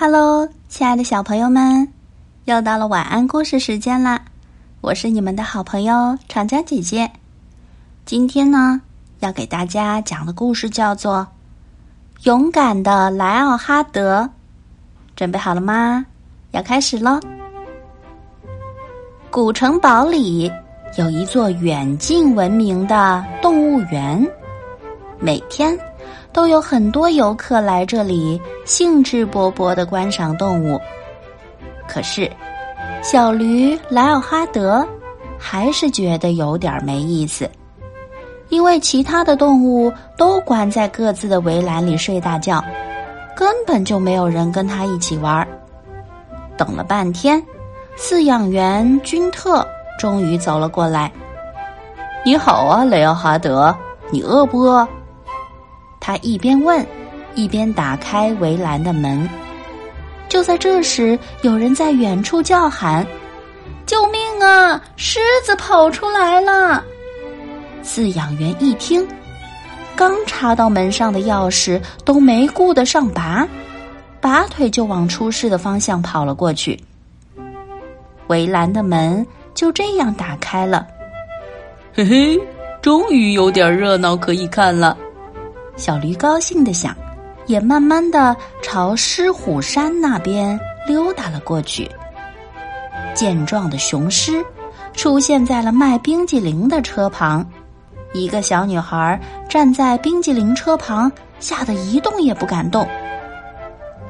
Hello，亲爱的小朋友们，又到了晚安故事时间啦！我是你们的好朋友长江姐姐。今天呢，要给大家讲的故事叫做《勇敢的莱奥哈德》。准备好了吗？要开始喽！古城堡里有一座远近闻名的动物园，每天。都有很多游客来这里，兴致勃勃的观赏动物。可是，小驴莱奥哈德还是觉得有点没意思，因为其他的动物都关在各自的围栏里睡大觉，根本就没有人跟他一起玩。等了半天，饲养员君特终于走了过来。“你好啊，雷奥哈德，你饿不饿？”他一边问，一边打开围栏的门。就在这时，有人在远处叫喊：“救命啊！狮子跑出来了！”饲养员一听，刚插到门上的钥匙都没顾得上拔，拔腿就往出事的方向跑了过去。围栏的门就这样打开了。嘿嘿，终于有点热闹可以看了。小驴高兴的想，也慢慢的朝狮虎山那边溜达了过去。健壮的雄狮出现在了卖冰激凌的车旁，一个小女孩站在冰激凌车旁，吓得一动也不敢动。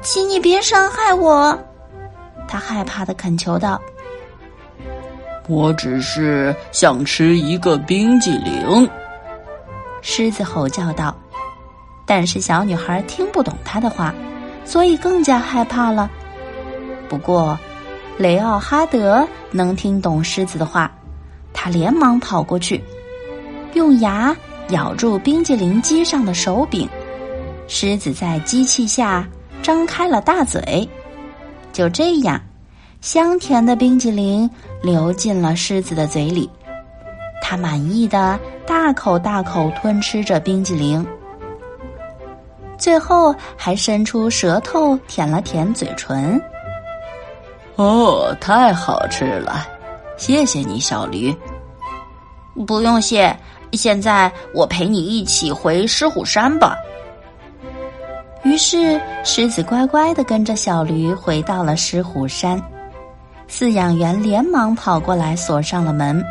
请你别伤害我，她害怕的恳求道：“我只是想吃一个冰激凌。”狮子吼叫道。但是小女孩听不懂他的话，所以更加害怕了。不过，雷奥哈德能听懂狮子的话，他连忙跑过去，用牙咬住冰激凌机上的手柄。狮子在机器下张开了大嘴，就这样，香甜的冰激凌流进了狮子的嘴里。他满意的大口大口吞吃着冰激凌。最后还伸出舌头舔了舔嘴唇。哦，太好吃了！谢谢你，小驴。不用谢，现在我陪你一起回狮虎山吧。于是，狮子乖乖的跟着小驴回到了狮虎山。饲养员连忙跑过来锁上了门。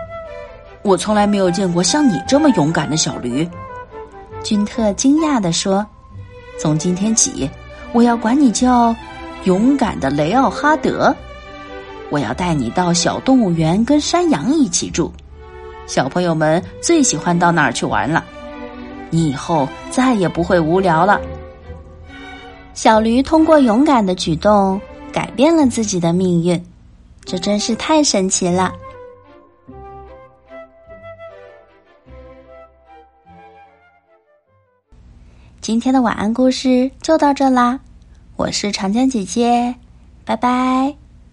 我从来没有见过像你这么勇敢的小驴。君特惊讶的说。从今天起，我要管你叫勇敢的雷奥哈德。我要带你到小动物园跟山羊一起住，小朋友们最喜欢到那儿去玩了。你以后再也不会无聊了。小驴通过勇敢的举动改变了自己的命运，这真是太神奇了。今天的晚安故事就到这啦，我是长江姐姐，拜拜。